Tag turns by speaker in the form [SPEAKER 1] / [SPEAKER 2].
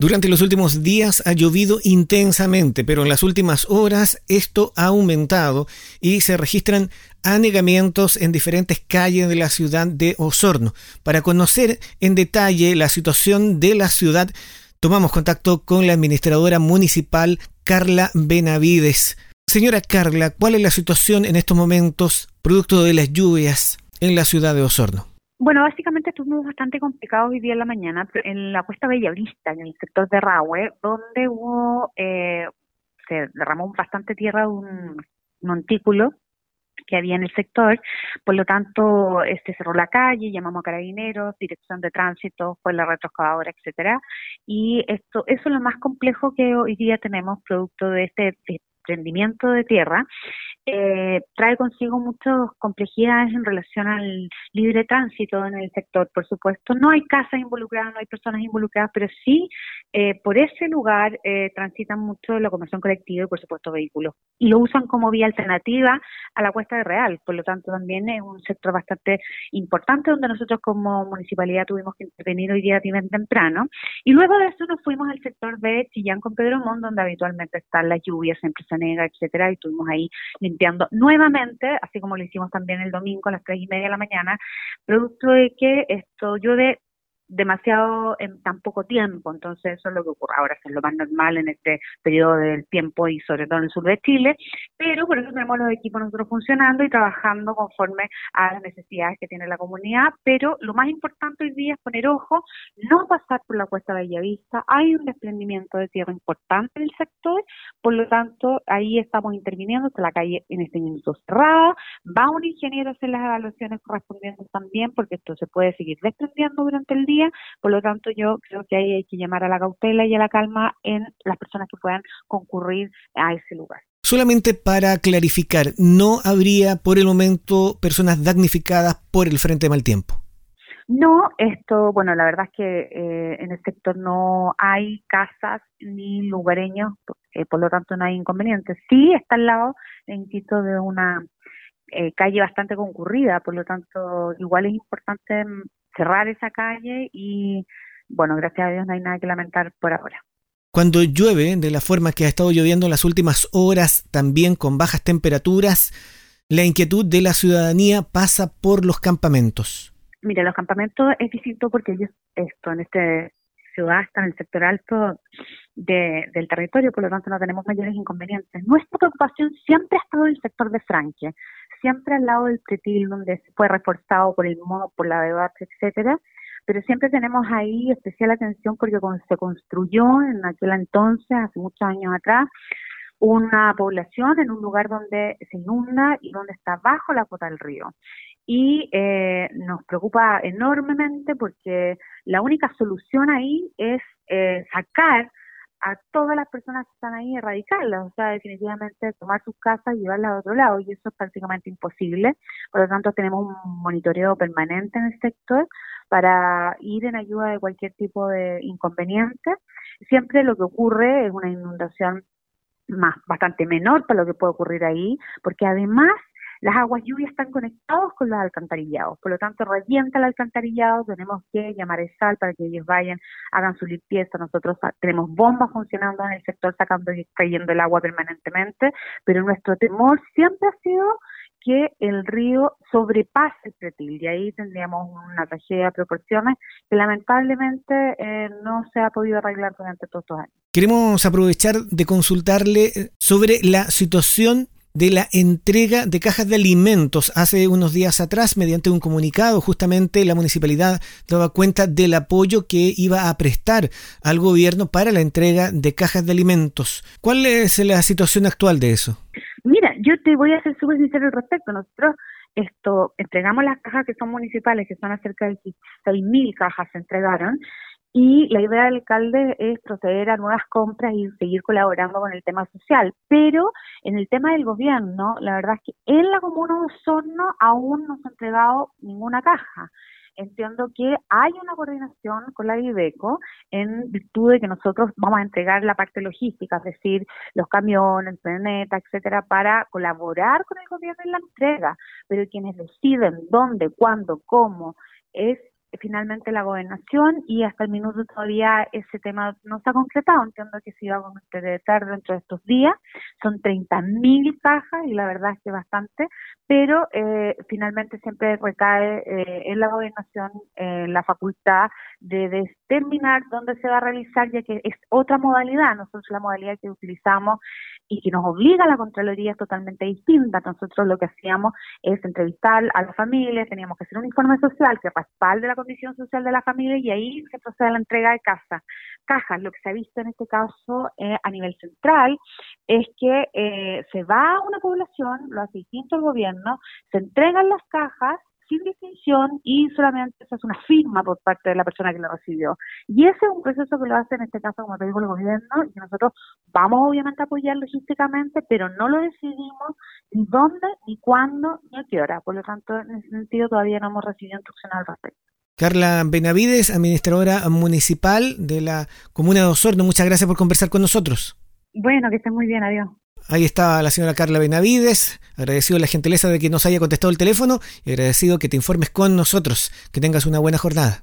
[SPEAKER 1] Durante los últimos días ha llovido intensamente, pero en las últimas horas esto ha aumentado y se registran anegamientos en diferentes calles de la ciudad de Osorno. Para conocer en detalle la situación de la ciudad, tomamos contacto con la administradora municipal Carla Benavides. Señora Carla, ¿cuál es la situación en estos momentos producto de las lluvias en la ciudad de Osorno?
[SPEAKER 2] Bueno, básicamente estuvimos bastante complicados hoy día en la mañana en la cuesta Bellavista, en el sector de Rahue, donde hubo, eh, se derramó bastante tierra de un montículo que había en el sector, por lo tanto, este cerró la calle, llamamos a carabineros, dirección de tránsito, fue la retroexcavadora, etcétera, y esto, eso es lo más complejo que hoy día tenemos producto de este desprendimiento de tierra eh, trae consigo muchas complejidades en relación al libre tránsito en el sector, por supuesto. No hay casas involucradas, no hay personas involucradas, pero sí eh, por ese lugar eh, transitan mucho la conversión colectiva y, por supuesto, vehículos. Y lo usan como vía alternativa a la cuesta de Real. Por lo tanto, también es un sector bastante importante donde nosotros como municipalidad tuvimos que intervenir hoy día bien temprano. Y luego de eso nos fuimos al sector de Chillán con Pedro Mont, donde habitualmente están las lluvias, siempre se etcétera, y estuvimos ahí limpiando nuevamente, así como lo hicimos también el domingo a las tres y media de la mañana, producto de que esto llueve demasiado en tan poco tiempo, entonces eso es lo que ocurre. Ahora, es lo más normal en este periodo del tiempo y sobre todo en el sur de Chile, pero por eso tenemos los equipos nosotros funcionando y trabajando conforme a las necesidades que tiene la comunidad, pero lo más importante hoy día es poner ojo, no pasar por la cuesta de Bellavista, hay un desprendimiento de tierra importante en el sector, por lo tanto ahí estamos interviniendo, la calle en este minuto cerrada, va un ingeniero a hacer las evaluaciones correspondientes también, porque esto se puede seguir desprendiendo durante el día, por lo tanto yo creo que ahí hay que llamar a la cautela y a la calma en las personas que puedan concurrir a ese lugar.
[SPEAKER 1] Solamente para clarificar, ¿no habría por el momento personas damnificadas por el frente de mal tiempo?
[SPEAKER 2] No, esto, bueno, la verdad es que eh, en el sector no hay casas ni lugareños, eh, por lo tanto no hay inconvenientes. Sí está al lado, insisto, de una eh, calle bastante concurrida, por lo tanto igual es importante cerrar esa calle y bueno, gracias a Dios no hay nada que lamentar por ahora.
[SPEAKER 1] Cuando llueve de la forma que ha estado lloviendo en las últimas horas, también con bajas temperaturas, la inquietud de la ciudadanía pasa por los campamentos.
[SPEAKER 2] Mira, los campamentos es distinto porque ellos, esto, en este ciudad está en el sector alto del territorio, por lo tanto no tenemos mayores inconvenientes. Nuestra preocupación siempre ha estado en el sector de Franque, siempre al lado del pretil, donde fue reforzado por el MOB, por la debate, etcétera, pero siempre tenemos ahí especial atención porque se construyó en aquel entonces, hace muchos años atrás, una población en un lugar donde se inunda y donde está bajo la cota del río. Y eh, nos preocupa enormemente porque la única solución ahí es eh, sacar a todas las personas que están ahí erradicarlas, o sea, definitivamente tomar sus casas y llevarlas a otro lado, y eso es prácticamente imposible. Por lo tanto, tenemos un monitoreo permanente en el sector para ir en ayuda de cualquier tipo de inconveniente. Siempre lo que ocurre es una inundación más bastante menor para lo que puede ocurrir ahí, porque además las aguas lluvias están conectadas con los alcantarillados, por lo tanto revienta el alcantarillado, tenemos que llamar el sal para que ellos vayan, hagan su limpieza, nosotros tenemos bombas funcionando en el sector sacando y extrayendo el agua permanentemente, pero nuestro temor siempre ha sido que el río sobrepase el pretil y ahí tendríamos una tragedia de proporciones que lamentablemente eh, no se ha podido arreglar durante todos estos años.
[SPEAKER 1] Queremos aprovechar de consultarle sobre la situación de la entrega de cajas de alimentos. Hace unos días atrás, mediante un comunicado, justamente la municipalidad daba cuenta del apoyo que iba a prestar al gobierno para la entrega de cajas de alimentos. ¿Cuál es la situación actual de eso?
[SPEAKER 2] Mira, yo te voy a ser súper sincero al respecto. Nosotros esto entregamos las cajas que son municipales, que son acerca de 6.000 cajas se entregaron, y la idea del alcalde es proceder a nuevas compras y seguir colaborando con el tema social. Pero en el tema del gobierno, la verdad es que en la comuna de Osorno aún no se ha entregado ninguna caja. Entiendo que hay una coordinación con la Viveco en virtud de que nosotros vamos a entregar la parte logística, es decir, los camiones, el planeta, etcétera, para colaborar con el gobierno en la entrega. Pero quienes deciden dónde, cuándo, cómo, es finalmente la gobernación y hasta el minuto todavía ese tema no está concretado. Entiendo que se iba a concretar dentro de estos días. Son 30.000 cajas y la verdad es que bastante, pero eh, finalmente siempre recae eh, en la gobernación eh, la facultad de determinar dónde se va a realizar, ya que es otra modalidad. Nosotros la modalidad que utilizamos y que nos obliga a la Contraloría es totalmente distinta. Nosotros lo que hacíamos es entrevistar a la familia, teníamos que hacer un informe social que respalde la condición social de la familia y ahí se procede a la entrega de casa. cajas. Lo que se ha visto en este caso eh, a nivel central es que eh, se va a una población, lo hace distinto el gobierno, se entregan las cajas sin distinción y solamente se hace una firma por parte de la persona que lo recibió. Y ese es un proceso que lo hace en este caso, como te digo, el gobierno y nosotros vamos obviamente a apoyar logísticamente, pero no lo decidimos ni dónde, ni cuándo, ni a qué hora. Por lo tanto, en ese sentido todavía no hemos recibido instrucción al respecto.
[SPEAKER 1] Carla Benavides, administradora municipal de la Comuna de Osorno, muchas gracias por conversar con nosotros.
[SPEAKER 2] Bueno, que estén muy bien, adiós.
[SPEAKER 1] Ahí está la señora Carla Benavides, agradecido la gentileza de que nos haya contestado el teléfono y agradecido que te informes con nosotros. Que tengas una buena jornada.